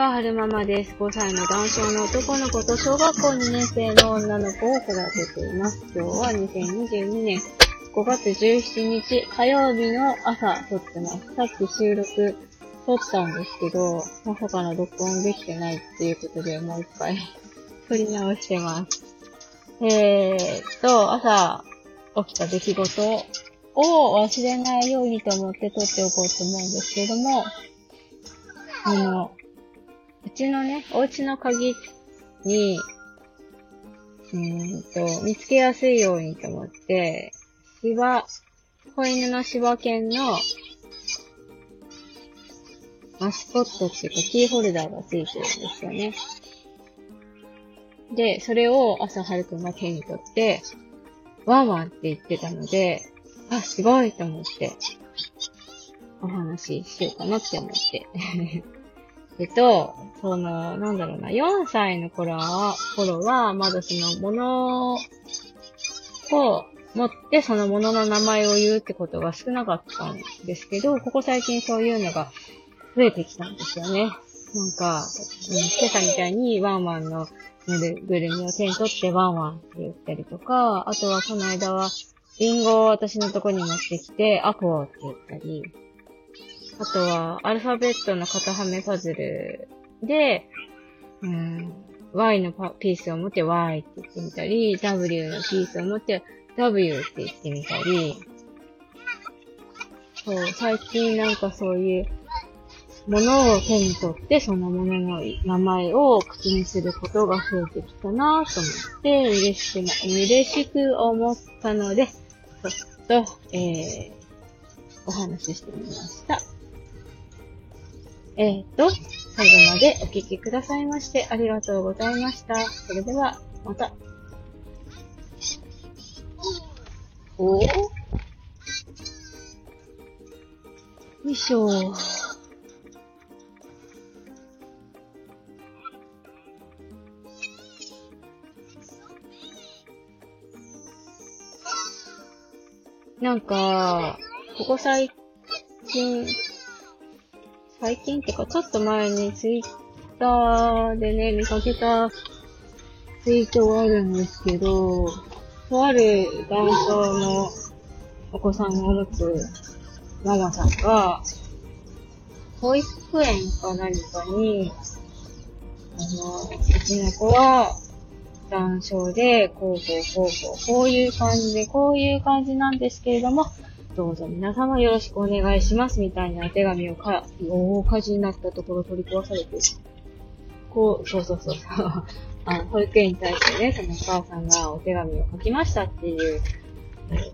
は、はるままです。5歳の男性の男の子と小学校2年生の女の子を育てています。今日は2022年5月17日火曜日の朝撮ってます。さっき収録撮ったんですけど、まさかの録音できてないっていうことでもう一回撮り直してます。えーっと、朝起きた出来事を忘れないようにと思って撮っておこうと思うんですけども、あの、うちのね、お家の鍵に、うーんと、見つけやすいようにと思って、芝、子犬の柴犬のマスコットっていうかキーホルダーがついてるんですよね。で、それを朝はるくんが手に取って、ワンワンって言ってたので、あ、すごいと思って、お話ししようかなって思って。えっと、その、なんだろうな、4歳の頃は、頃は、まだその、ものを持って、そのものの名前を言うってことが少なかったんですけど、ここ最近そういうのが増えてきたんですよね。なんか、うん今朝みたいにワンワンのぬるぐるみを手に取ってワンワンって言ったりとか、あとはこの間は、リンゴを私のとこに持ってきて、アポーって言ったり、あとは、アルファベットの型はめパズルで、うん、Y のパピースを持って Y って言ってみたり、W のピースを持って W って言ってみたり、そう、最近なんかそういうものを手に取って、そのものの名前を口にすることが増えてきたなと思って、嬉しくな、嬉しく思ったので、ちょっと、えー、お話ししてみました。えー、と、最後までお聞きくださいましてありがとうございました。それでは、また。おーよいしょなんか、ここ最近、最近ってか、ちょっと前にツイッターでね、見かけたツイートがあるんですけど、とある男性のお子さんを持つママさんが、保育園か何かに、あの、うちの子は、男性で、こうこうこうこう、こういう感じで、こういう感じなんですけれども、どうぞ皆様よろしくお願いしますみたいなお手紙をか、大火事になったところ取り壊されて、こう、そうそうそうそう。あの、保育園に対してね、そのお母さんがお手紙を書きましたっていう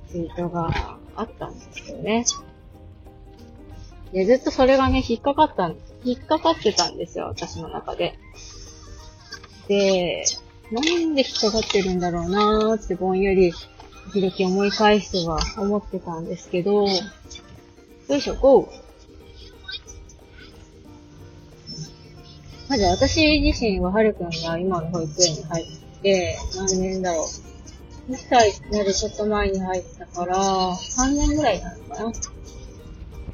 ツイートがあったんですよね。で、ずっとそれがね、引っかかったん、引っかかってたんですよ、私の中で。で、なんで引っかかってるんだろうなーってぼんやり、時々思い返しては思ってたんですけど、よいしょ、ゴーまず私自身ははるくんが今の保育園に入って、何年だろう。1歳になるちょっと前に入ったから、3年ぐらいなのかな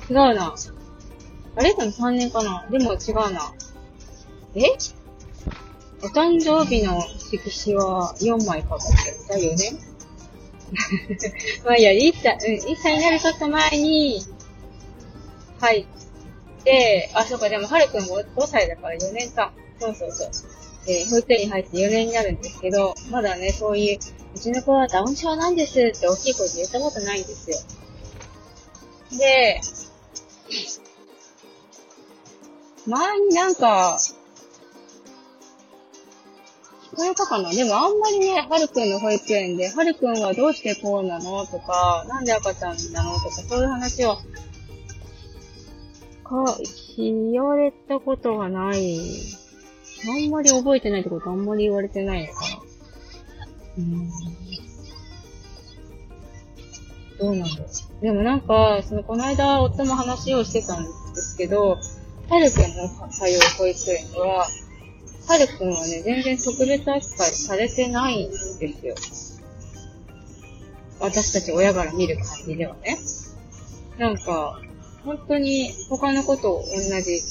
違うな。あれでも3年かなでも違うな。え？お誕生日の色紙は4枚かかってるだよね。まあいや、1歳、うん、1歳になるちょっと前に、入って、あ、そうか、でも、はるくんも5歳だから4年か。そうそうそう。で、保育園に入って4年になるんですけど、まだね、そういう、うちの子はダウン症なんですって大きい声で言ったことないんですよ。で、前になんか、こえたかな？でもあんまりね、はるくんの保育園で、はるくんはどうしてこうなの？とか、なんで赤ちゃんなの？とか、そういう話を、か、言われたことがない。あんまり覚えてないってことあんまり言われてないのかな？うん。どうなんだろう。でもなんか、その、この間、夫も話をしてたんですけど、はるくんの通う保育園では、はるくんはね、全然特別扱いされてないんですよ。私たち親から見る感じではね。なんか、本当に他の子と同じ。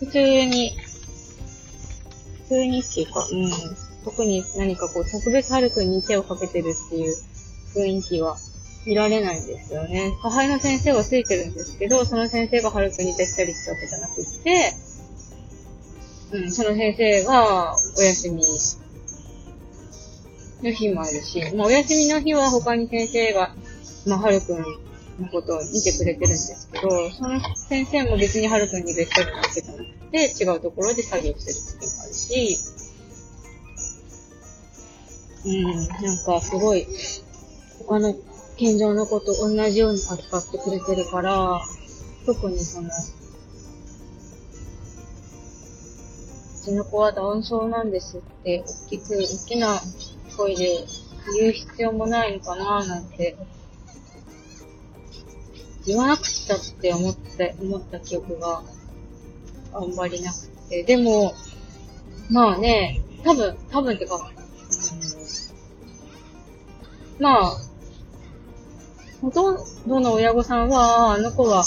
普通に、普通にっていうか、うん、特に何かこう、特別ハルくんに手をかけてるっていう雰囲気は見られないんですよね。下輩の先生はついてるんですけど、その先生がハルくんに手したりしたわけじゃなくって、うん、その先生がお休みの日もあるし、まあお休みの日は他に先生が、まあはるくんのことを見てくれてるんですけど、その先生も別にはるくんに別居なわけじゃなくて、違うところで作業してる時もあるし、うん、なんかすごい、他の健常の子と同じように扱ってくれてるから、特にその、ちの子はダウン症なんですって、大きく、大きな声で言う必要もないのかななんて、言わなくちゃって思って、思った記憶があんまりなくて。でも、まあね、多分、多分ってか、うん、まあ、ほとんどの親御さんは、あの子は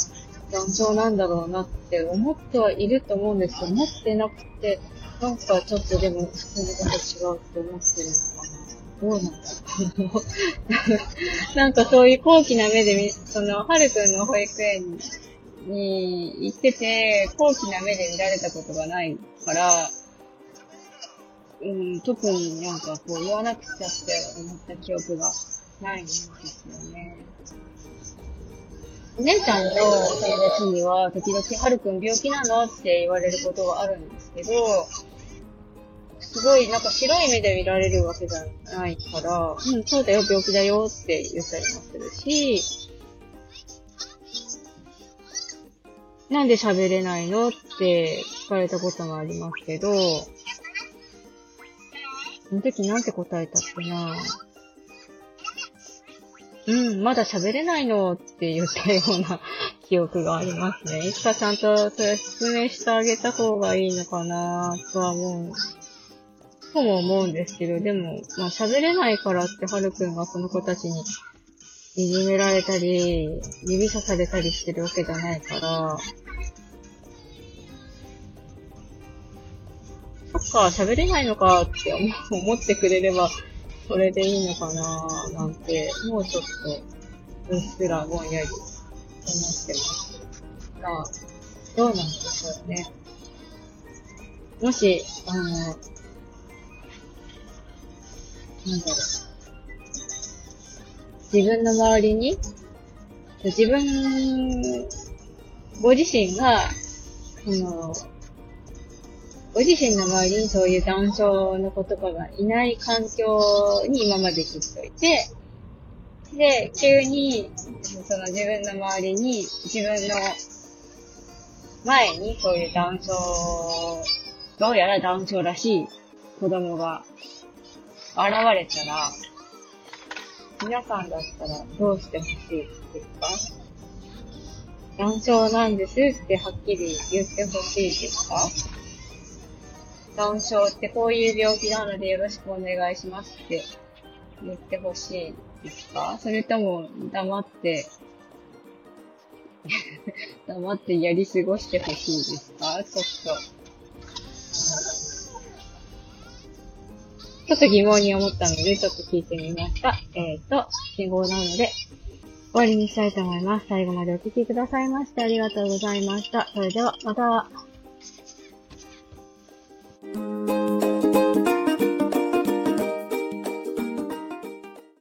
団長なんだろうなって思ってはいると思うんですけど、思ってなくて、なんかちょっとでも普通のこと違うって思ってるのかな。どうなんだろう。なんかそういう高貴な目で見、その、はるくんの保育園に行ってて、高貴な目で見られたことがないから、うん、特になんかこう言わなくちゃって思った記憶がないんですよね。お姉ちゃんの友達には、時々、はるくん病気なのって言われることがあるんですけど、すごいなんか白い目で見られるわけじゃないから、うん、そうだよ、病気だよって言ったりもするし、なんで喋れないのって聞かれたこともありますけど、その時なんて答えたっけな？うん、まだ喋れないのって言ったような 記憶がありますね。いつかちゃんとそれ説明してあげた方がいいのかなとは思うとも思うんですけど、でも、まあ喋れないからってはるくんがこの子たちにいじめられたり、指さされたりしてるわけじゃないから、そっか、喋れないのかって思ってくれれば、それでいいのかなーなんて、もうちょっと、うっすらぼんやり思ってますが、どうなんでしょうね。もし、あの、なんだろう。自分の周りに、自分、ご自身が、その、ご自身の周りにそういう男性の子とかがいない環境に今まで生きておいて、で、急に、その自分の周りに、自分の前にそういう男性、どうやら男性らしい子供が現れたら、皆さんだったらどうしてほしいですか難聴なんですってはっきり言ってほしいですか？ダウン症ってこういう病気なのでよろしくお願いしますって言ってほしいですか？それとも黙って 黙ってやり過ごしてほしいですか？ちょっと。ちょっと疑問に思ったので、ちょっと聞いてみました。えっ、ー、と、信号なので、終わりにしたいと思います。最後までお聴きくださいましてありがとうございました。それでは、また。you